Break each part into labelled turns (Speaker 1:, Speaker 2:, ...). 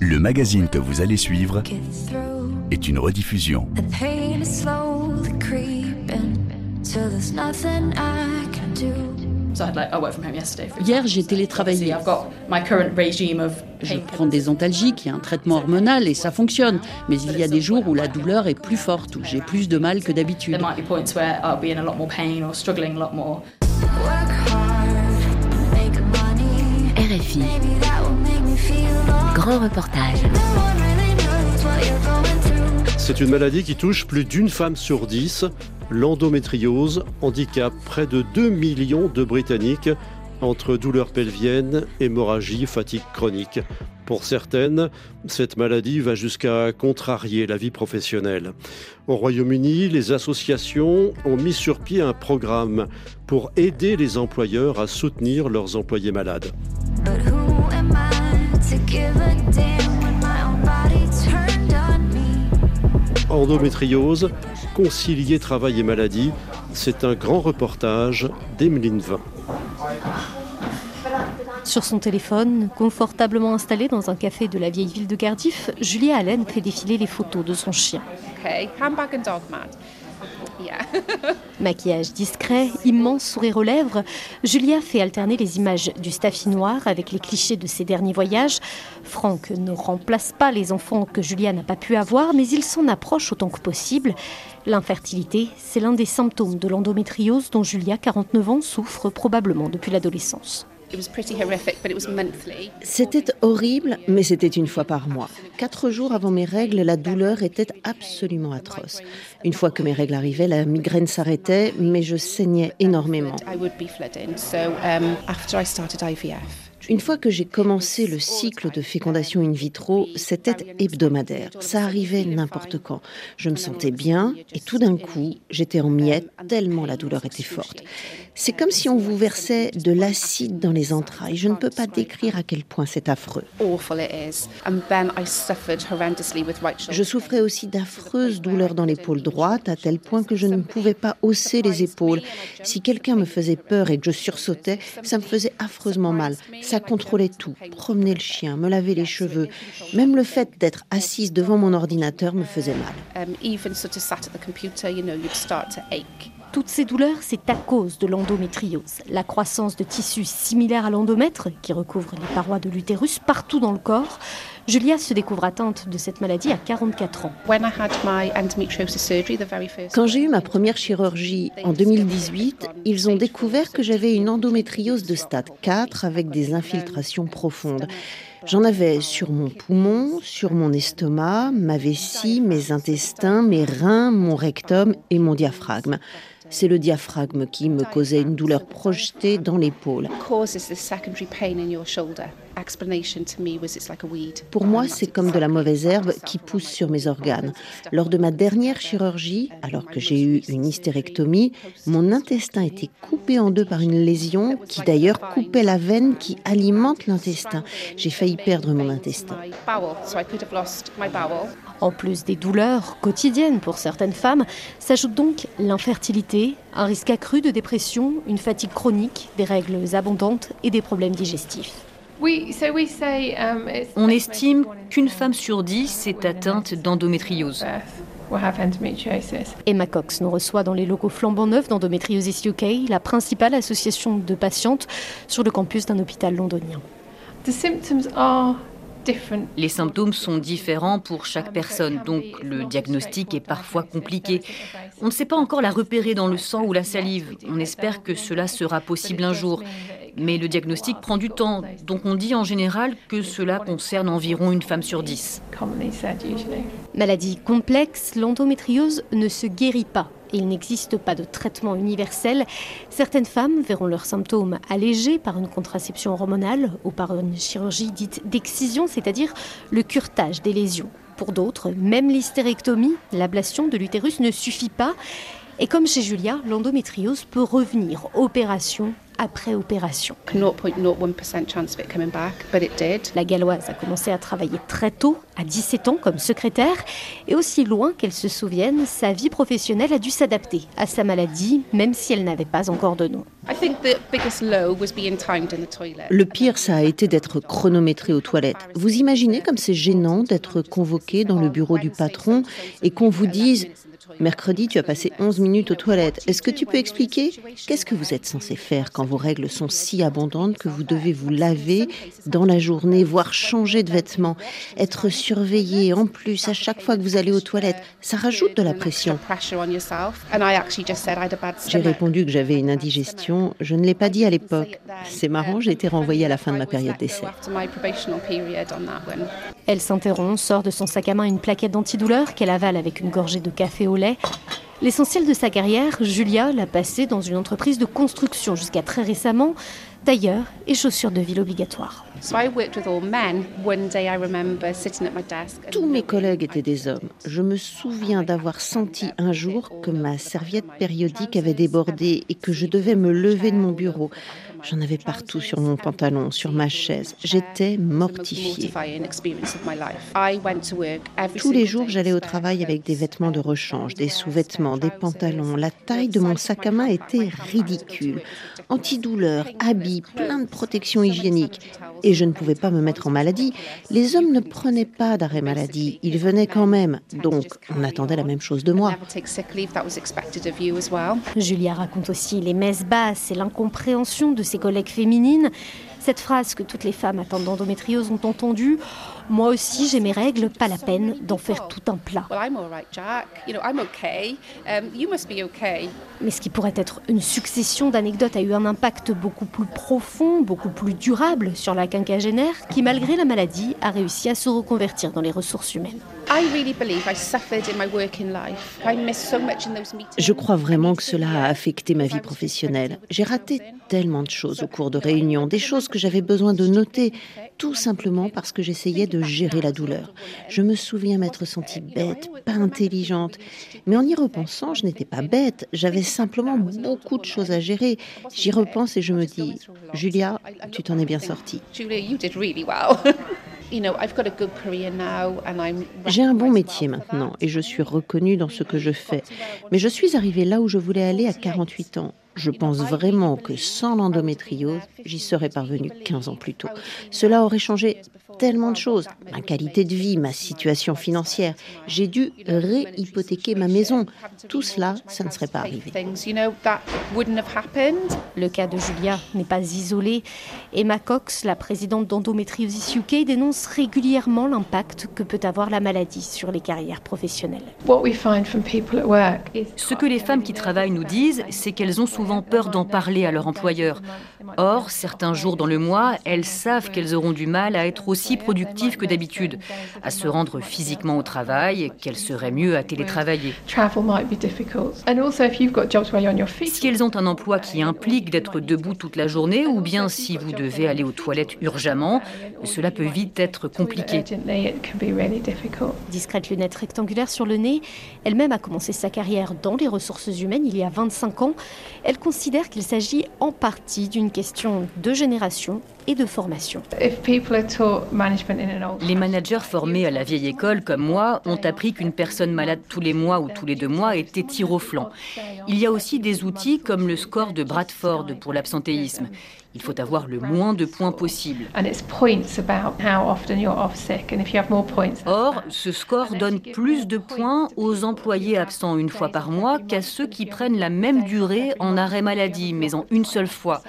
Speaker 1: Le magazine que vous allez suivre est une rediffusion.
Speaker 2: Hier, j'ai télétravaillé. Je prends des antalgiques et un traitement hormonal et ça fonctionne. Mais il y a des jours où la douleur est plus forte, où j'ai plus de mal que d'habitude.
Speaker 3: Grand reportage.
Speaker 4: C'est une maladie qui touche plus d'une femme sur dix. L'endométriose handicape près de 2 millions de Britanniques entre douleurs pelviennes, hémorragie, fatigue chronique. Pour certaines, cette maladie va jusqu'à contrarier la vie professionnelle. Au Royaume-Uni, les associations ont mis sur pied un programme pour aider les employeurs à soutenir leurs employés malades. Endométriose, concilier travail et maladie, c'est un grand reportage d'Emeline Vin.
Speaker 5: Sur son téléphone, confortablement installé dans un café de la vieille ville de Cardiff, Julia Allen fait défiler les photos de son chien. Maquillage discret, immense sourire aux lèvres, Julia fait alterner les images du staffinoir avec les clichés de ses derniers voyages. Franck ne remplace pas les enfants que Julia n'a pas pu avoir, mais il s'en approche autant que possible. L'infertilité, c'est l'un des symptômes de l'endométriose dont Julia, 49 ans, souffre probablement depuis l'adolescence.
Speaker 6: C'était horrible, mais c'était une fois par mois. Quatre jours avant mes règles, la douleur était absolument atroce. Une fois que mes règles arrivaient, la migraine s'arrêtait, mais je saignais énormément. Une fois que j'ai commencé le cycle de fécondation in vitro, c'était hebdomadaire. Ça arrivait n'importe quand. Je me sentais bien et tout d'un coup, j'étais en miettes tellement la douleur était forte. C'est comme si on vous versait de l'acide dans les entrailles. Je ne peux pas décrire à quel point c'est affreux. Je souffrais aussi d'affreuses douleurs dans l'épaule droite, à tel point que je ne pouvais pas hausser les épaules. Si quelqu'un me faisait peur et que je sursautais, ça me faisait affreusement mal. Ça contrôlait tout. Promener le chien, me laver les cheveux. Même le fait d'être assise devant mon ordinateur me faisait mal.
Speaker 5: Toutes ces douleurs, c'est à cause de l'endométriose, la croissance de tissus similaires à l'endomètre qui recouvre les parois de l'utérus partout dans le corps. Julia se découvre atteinte de cette maladie à 44 ans.
Speaker 6: Quand j'ai eu ma première chirurgie en 2018, ils ont découvert que j'avais une endométriose de stade 4 avec des infiltrations profondes. J'en avais sur mon poumon, sur mon estomac, ma vessie, mes intestins, mes reins, mon rectum et mon diaphragme. C'est le diaphragme qui me causait une douleur projetée dans l'épaule. Pour moi, c'est comme de la mauvaise herbe qui pousse sur mes organes. Lors de ma dernière chirurgie, alors que j'ai eu une hystérectomie, mon intestin était coupé en deux par une lésion qui d'ailleurs coupait la veine qui alimente l'intestin. J'ai failli perdre mon intestin.
Speaker 5: En plus des douleurs quotidiennes pour certaines femmes, s'ajoute donc l'infertilité, un risque accru de dépression, une fatigue chronique, des règles abondantes et des problèmes digestifs.
Speaker 7: Um, On estime qu'une femme sur dix est atteinte d'endométriose.
Speaker 5: Emma Cox nous reçoit dans les locaux flambant neufs d'Endométriosis UK, la principale association de patientes sur le campus d'un hôpital londonien.
Speaker 7: Les symptômes sont différents pour chaque personne, donc le diagnostic est parfois compliqué. On ne sait pas encore la repérer dans le sang ou la salive. On espère que cela sera possible un jour. Mais le diagnostic prend du temps, donc on dit en général que cela concerne environ une femme sur dix.
Speaker 5: Maladie complexe, l'endométriose ne se guérit pas. Il n'existe pas de traitement universel. Certaines femmes verront leurs symptômes allégés par une contraception hormonale ou par une chirurgie dite d'excision, c'est-à-dire le curtage des lésions. Pour d'autres, même l'hystérectomie, l'ablation de l'utérus ne suffit pas. Et comme chez Julia, l'endométriose peut revenir, opération après opération. La galloise a commencé à travailler très tôt, à 17 ans, comme secrétaire, et aussi loin qu'elle se souvienne, sa vie professionnelle a dû s'adapter à sa maladie, même si elle n'avait pas encore de nom.
Speaker 6: Le pire, ça a été d'être chronométré aux toilettes. Vous imaginez comme c'est gênant d'être convoqué dans le bureau du patron et qu'on vous dise Mercredi, tu as passé 11 minutes aux toilettes. Est-ce que tu peux expliquer Qu'est-ce que vous êtes censé faire quand vos règles sont si abondantes que vous devez vous laver dans la journée, voire changer de vêtements Être surveillé en plus à chaque fois que vous allez aux toilettes, ça rajoute de la pression. J'ai répondu que j'avais une indigestion. Je ne l'ai pas dit à l'époque. C'est marrant, j'ai été renvoyée à la fin de ma période d'essai.
Speaker 5: Elle s'interrompt, sort de son sac à main une plaquette d'antidouleur qu'elle avale avec une gorgée de café au lait L'essentiel de sa carrière, Julia l'a passé dans une entreprise de construction jusqu'à très récemment, tailleur et chaussures de ville obligatoires.
Speaker 6: Tous mes collègues étaient des hommes. Je me souviens d'avoir senti un jour que ma serviette périodique avait débordé et que je devais me lever de mon bureau. J'en avais partout sur mon pantalon, sur ma chaise. J'étais mortifiée. Tous les jours, j'allais au travail avec des vêtements de rechange, des sous-vêtements, des pantalons. La taille de mon sac à main était ridicule. Antidouleur, habits, plein de protections hygiéniques. Et je ne pouvais pas me mettre en maladie. Les hommes ne prenaient pas d'arrêt maladie. Ils venaient quand même. Donc, on attendait la même chose de moi.
Speaker 5: Julia raconte aussi les messes basses et l'incompréhension de ses collègues féminines. Cette phrase que toutes les femmes atteintes d'endométriose ont entendue, moi aussi j'ai mes règles, pas la peine d'en faire tout un plat. Mais ce qui pourrait être une succession d'anecdotes a eu un impact beaucoup plus profond, beaucoup plus durable sur la quinquagénaire qui, malgré la maladie, a réussi à se reconvertir dans les ressources humaines.
Speaker 6: Je crois vraiment que cela a affecté ma vie professionnelle. J'ai raté tellement de choses au cours de réunions, des choses que j'avais besoin de noter, tout simplement parce que j'essayais de gérer la douleur. Je me souviens m'être sentie bête, pas intelligente. Mais en y repensant, je n'étais pas bête, j'avais simplement beaucoup de choses à gérer. J'y repense et je me dis, Julia, tu t'en es bien sortie. J'ai un bon métier maintenant et je suis reconnue dans ce que je fais. Mais je suis arrivée là où je voulais aller à 48 ans. Je pense vraiment que sans l'endométriose, j'y serais parvenue 15 ans plus tôt. Cela aurait changé tellement de choses. Ma qualité de vie, ma situation financière. J'ai dû réhypothéquer ma maison. Tout cela, ça ne serait pas arrivé.
Speaker 5: Le cas de Julia n'est pas isolé. Emma Cox, la présidente d'Endometriosis UK, dénonce régulièrement l'impact que peut avoir la maladie sur les carrières professionnelles.
Speaker 7: Ce que les femmes qui travaillent nous disent, c'est qu'elles ont souvent peur d'en parler à leur employeur. Or, certains jours dans le mois, elles savent qu'elles auront du mal à être aussi productives que d'habitude, à se rendre physiquement au travail, qu'elles seraient mieux à télétravailler. Si elles ont un emploi qui implique d'être debout toute la journée, ou bien si vous devez aller aux toilettes urgemment, cela peut vite être compliqué.
Speaker 5: Discrète lunette rectangulaire sur le nez, elle-même a commencé sa carrière dans les ressources humaines il y a 25 ans. Elle elle considère qu'il s'agit en partie d'une question de génération et de formation.
Speaker 7: Les managers formés à la vieille école, comme moi, ont appris qu'une personne malade tous les mois ou tous les deux mois était tir au flanc. Il y a aussi des outils comme le score de Bradford pour l'absentéisme. Il faut avoir le moins de points possible. Or, ce score donne plus de points aux employés absents une fois par mois qu'à ceux qui prennent la même durée en arrêt maladie, mais en une seule fois.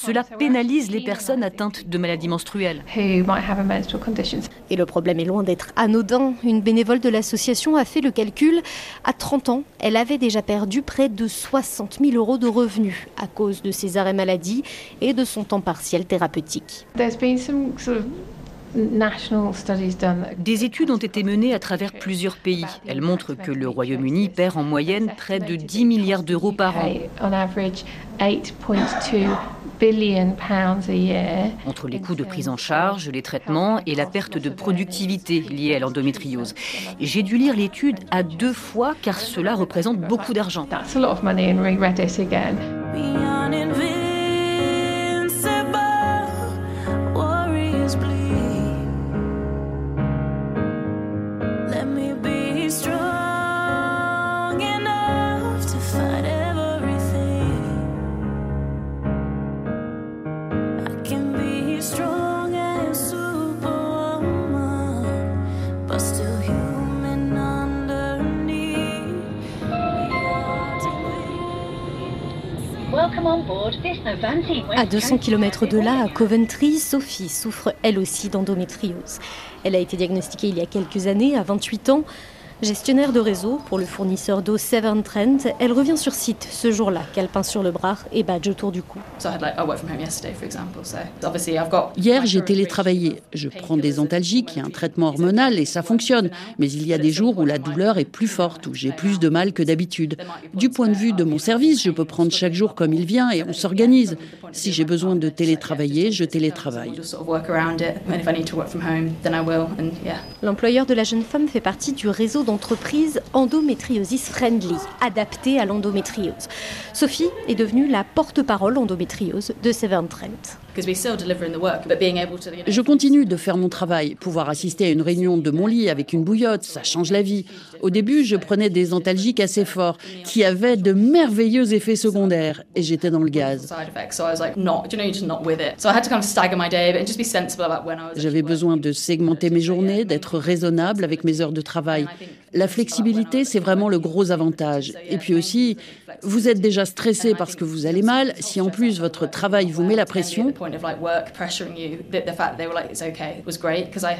Speaker 7: Cela pénalise les personnes atteintes de maladies menstruelles.
Speaker 5: Et le problème est loin d'être anodin. Une bénévole de l'association a fait le calcul. À 30 ans, elle avait déjà perdu près de 60 000 euros de revenus à cause de ses arrêts maladie et de son temps partiel thérapeutique.
Speaker 7: Des études ont été menées à travers plusieurs pays. Elles montrent que le Royaume-Uni perd en moyenne près de 10 milliards d'euros par an entre les coûts de prise en charge, les traitements et la perte de productivité liée à l'endométriose. J'ai dû lire l'étude à deux fois car cela représente beaucoup d'argent.
Speaker 5: À 200 km de là, à Coventry, Sophie souffre elle aussi d'endométriose. Elle a été diagnostiquée il y a quelques années, à 28 ans. Gestionnaire de réseau pour le fournisseur d'eau Severn Trent, elle revient sur site ce jour-là, calepin sur le bras et badge autour du cou.
Speaker 2: Hier, j'ai télétravaillé. Je prends des antalgiques et un traitement hormonal et ça fonctionne. Mais il y a des jours où la douleur est plus forte, où j'ai plus de mal que d'habitude. Du point de vue de mon service, je peux prendre chaque jour comme il vient et on s'organise. Si j'ai besoin de télétravailler, je télétravaille.
Speaker 5: L'employeur de la jeune femme fait partie du réseau d'entreprise endométriosis friendly, adaptée à l'endométriose. Sophie est devenue la porte-parole endométriose de Severn Trent.
Speaker 2: Je continue de faire mon travail. Pouvoir assister à une réunion de mon lit avec une bouillotte, ça change la vie. Au début, je prenais des antalgiques assez forts qui avaient de merveilleux effets secondaires et j'étais dans le gaz. J'avais besoin de segmenter mes journées, d'être raisonnable avec mes heures de travail. La flexibilité, c'est vraiment le gros avantage. Et puis aussi, vous êtes déjà stressé parce que vous allez mal. Si en plus votre travail vous met la pression,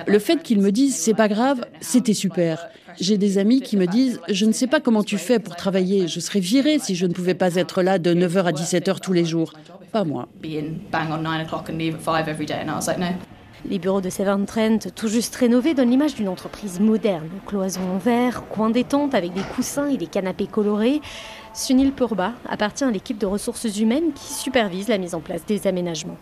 Speaker 2: le fait qu'ils me disent c'est pas grave, c'était super. J'ai des amis qui me disent je ne sais pas comment tu fais pour travailler, je serais virée si je ne pouvais pas être là de 9h à 17h tous les jours. Pas moi.
Speaker 5: Les bureaux de Severn Trent, tout juste rénovés, donnent l'image d'une entreprise moderne. Cloisons en verre, coins détente avec des coussins et des canapés colorés. Sunil Purba appartient à l'équipe de ressources humaines qui supervise la mise en place des aménagements.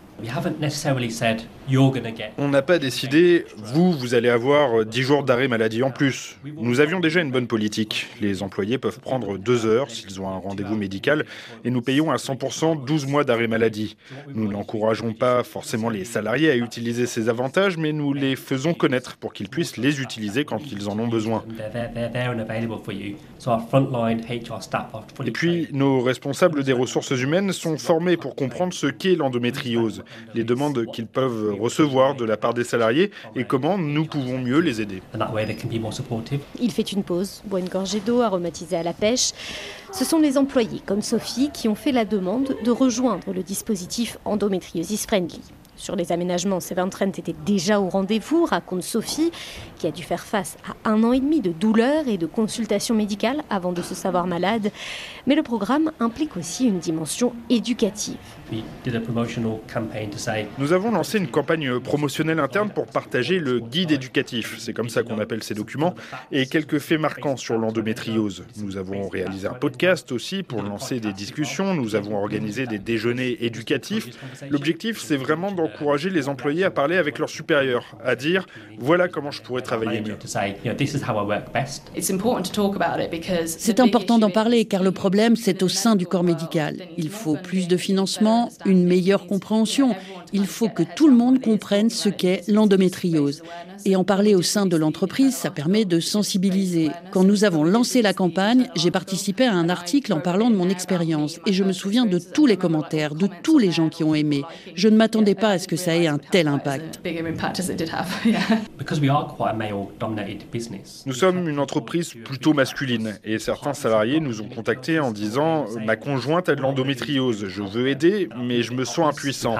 Speaker 3: On n'a pas décidé, vous, vous allez avoir 10 jours d'arrêt maladie en plus. Nous avions déjà une bonne politique. Les employés peuvent prendre deux heures s'ils ont un rendez-vous médical et nous payons à 100% 12 mois d'arrêt maladie. Nous n'encourageons pas forcément les salariés à utiliser ces avantages, mais nous les faisons connaître pour qu'ils puissent les utiliser quand ils en ont besoin. Et puis, nos responsables des ressources humaines sont formés pour comprendre ce qu'est l'endométriose, les demandes qu'ils peuvent recevoir de la part des salariés et comment nous pouvons mieux les aider.
Speaker 5: Il fait une pause, boit une gorgée d'eau aromatisée à la pêche. Ce sont les employés comme Sophie qui ont fait la demande de rejoindre le dispositif Endometriosis Friendly. Sur les aménagements, Severn Trent était déjà au rendez-vous, raconte Sophie, qui a dû faire face à un an et demi de douleurs et de consultations médicales avant de se savoir malade. Mais le programme implique aussi une dimension éducative.
Speaker 3: Nous avons lancé une campagne promotionnelle interne pour partager le guide éducatif, c'est comme ça qu'on appelle ces documents, et quelques faits marquants sur l'endométriose. Nous avons réalisé un podcast aussi pour lancer des discussions, nous avons organisé des déjeuners éducatifs. L'objectif, c'est vraiment d'encourager les employés à parler avec leurs supérieurs, à dire voilà comment je pourrais travailler mieux.
Speaker 2: C'est important d'en parler car le problème, c'est au sein du corps médical. Il faut plus de financement une meilleure compréhension. Il faut que tout le monde comprenne ce qu'est l'endométriose. Et en parler au sein de l'entreprise, ça permet de sensibiliser. Quand nous avons lancé la campagne, j'ai participé à un article en parlant de mon expérience. Et je me souviens de tous les commentaires, de tous les gens qui ont aimé. Je ne m'attendais pas à ce que ça ait un tel impact.
Speaker 3: Nous sommes une entreprise plutôt masculine et certains salariés nous ont contactés en disant Ma conjointe a de l'endométriose, je veux aider, mais je me sens impuissant.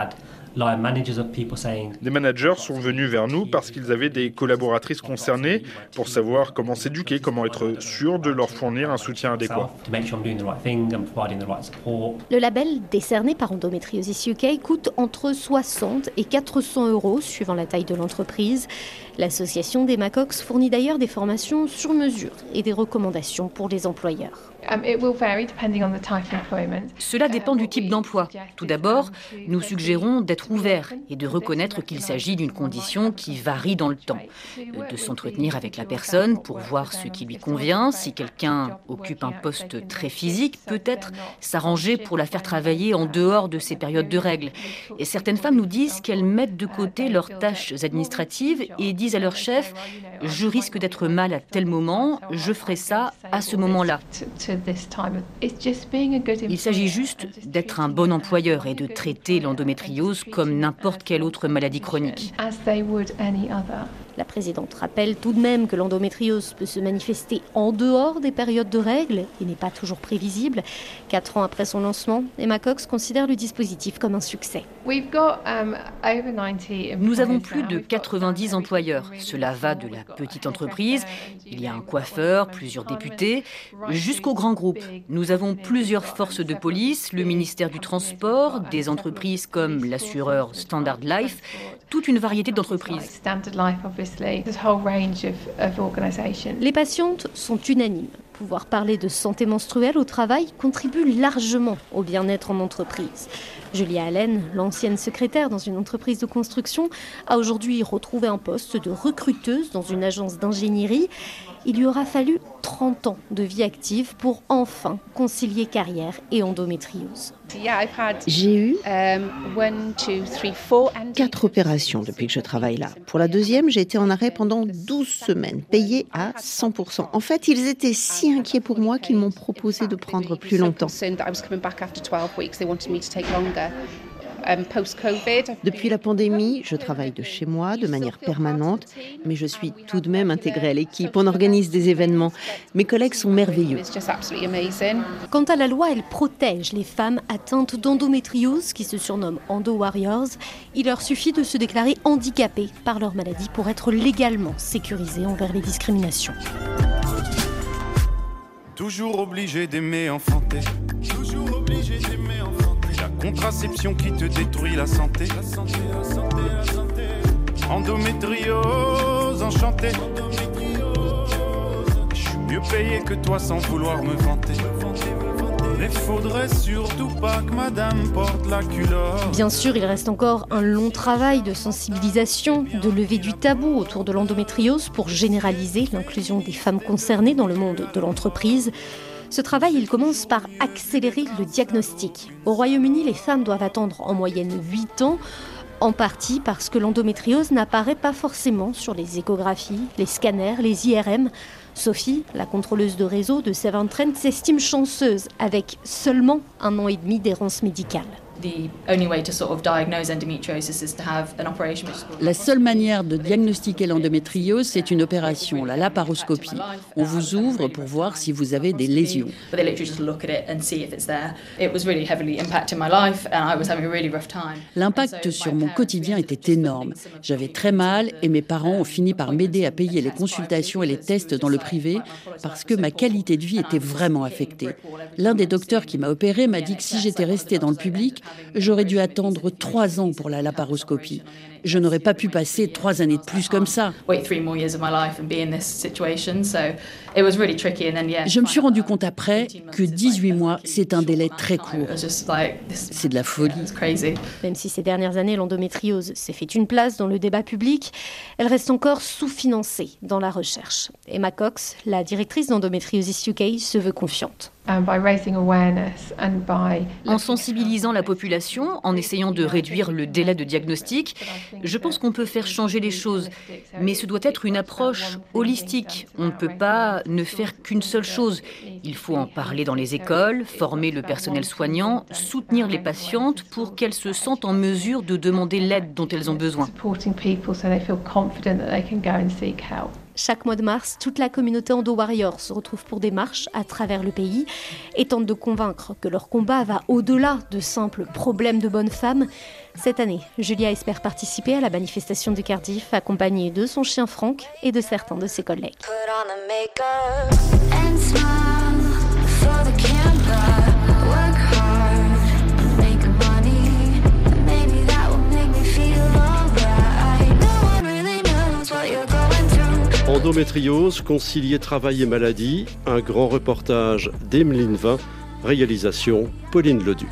Speaker 3: Des managers sont venus vers nous parce qu'ils avaient des collaboratrices concernées pour savoir comment s'éduquer, comment être sûr de leur fournir un soutien adéquat.
Speaker 5: Le label décerné par Endometriosis UK coûte entre 60 et 400 euros suivant la taille de l'entreprise. L'association des Macox fournit d'ailleurs des formations sur mesure et des recommandations pour les employeurs. Um,
Speaker 7: Cela dépend du type d'emploi. Tout d'abord, nous suggérons d'être ouverts et de reconnaître qu'il s'agit d'une condition qui varie dans le temps. De s'entretenir avec la personne pour voir ce qui lui convient. Si quelqu'un occupe un poste très physique, peut-être s'arranger pour la faire travailler en dehors de ces périodes de règles. Et certaines femmes nous disent qu'elles mettent de côté leurs tâches administratives et disent à leur chef Je risque d'être mal à tel moment, je ferai ça à ce moment-là. Il s'agit juste d'être un bon employeur et de traiter l'endométriose comme n'importe quelle autre maladie chronique.
Speaker 5: La présidente rappelle tout de même que l'endométriose peut se manifester en dehors des périodes de règles et n'est pas toujours prévisible. Quatre ans après son lancement, Emma Cox considère le dispositif comme un succès.
Speaker 7: Um, Nous avons plus de 90 employeurs. Cela va de la petite entreprise, il y a un coiffeur, plusieurs députés, jusqu'au grand groupe. Nous avons plusieurs forces de police, le ministère du Transport, des entreprises comme l'assureur Standard Life, toute une variété d'entreprises.
Speaker 5: Les patientes sont unanimes. Pouvoir parler de santé menstruelle au travail contribue largement au bien-être en entreprise. Julia Allen, l'ancienne secrétaire dans une entreprise de construction, a aujourd'hui retrouvé un poste de recruteuse dans une agence d'ingénierie. Il lui aura fallu 30 ans de vie active pour enfin concilier carrière et endométriose.
Speaker 6: J'ai eu quatre opérations depuis que je travaille là. Pour la deuxième, j'ai été en arrêt pendant 12 semaines, payée à 100%. En fait, ils étaient si inquiets pour moi qu'ils m'ont proposé de prendre plus longtemps. Um, Depuis la pandémie, je travaille de chez moi de manière permanente, mais je suis tout de même intégrée à l'équipe. On organise des événements. Mes collègues sont merveilleux.
Speaker 5: Quant à la loi, elle protège les femmes atteintes d'endométriose, qui se surnomment Endo Warriors. Il leur suffit de se déclarer handicapées par leur maladie pour être légalement sécurisées envers les discriminations.
Speaker 8: Toujours obligé d'aimer enfanter. Contraception qui te détruit la santé. Endométriose, enchanté. Je suis mieux payé que toi sans vouloir me vanter. Mais faudrait surtout pas que madame porte la culotte.
Speaker 5: Bien sûr, il reste encore un long travail de sensibilisation, de lever du tabou autour de l'endométriose pour généraliser l'inclusion des femmes concernées dans le monde de l'entreprise. Ce travail, il commence par accélérer le diagnostic. Au Royaume-Uni, les femmes doivent attendre en moyenne 8 ans, en partie parce que l'endométriose n'apparaît pas forcément sur les échographies, les scanners, les IRM. Sophie, la contrôleuse de réseau de Severn Trent, s'estime chanceuse avec seulement un an et demi d'errance médicale.
Speaker 2: La seule manière de diagnostiquer l'endométriose, c'est une opération, la laparoscopie. On vous ouvre pour voir si vous avez des lésions. L'impact sur mon quotidien était énorme. J'avais très mal et mes parents ont fini par m'aider à payer les consultations et les tests dans le privé parce que ma qualité de vie était vraiment affectée. L'un des docteurs qui m'a opéré m'a dit que si j'étais restée dans le public, J'aurais dû attendre trois ans pour la laparoscopie. Je n'aurais pas pu passer trois années de plus comme ça. Je me suis rendu compte après que 18 mois, c'est un délai très court. C'est de la folie.
Speaker 5: Même si ces dernières années, l'endométriose s'est fait une place dans le débat public, elle reste encore sous-financée dans la recherche. Emma Cox, la directrice d'Endométriosis UK, se veut confiante.
Speaker 7: En sensibilisant la population, en essayant de réduire le délai de diagnostic, je pense qu'on peut faire changer les choses. Mais ce doit être une approche holistique. On ne peut pas ne faire qu'une seule chose. Il faut en parler dans les écoles, former le personnel soignant, soutenir les patientes pour qu'elles se sentent en mesure de demander l'aide dont elles ont besoin.
Speaker 5: Chaque mois de mars, toute la communauté Endo Warrior se retrouve pour des marches à travers le pays et tente de convaincre que leur combat va au-delà de simples problèmes de bonnes femmes. Cette année, Julia espère participer à la manifestation de Cardiff accompagnée de son chien Franck et de certains de ses collègues.
Speaker 4: Endométriose, concilier travail et maladie, un grand reportage d'Emeline Vin, réalisation Pauline Leduc.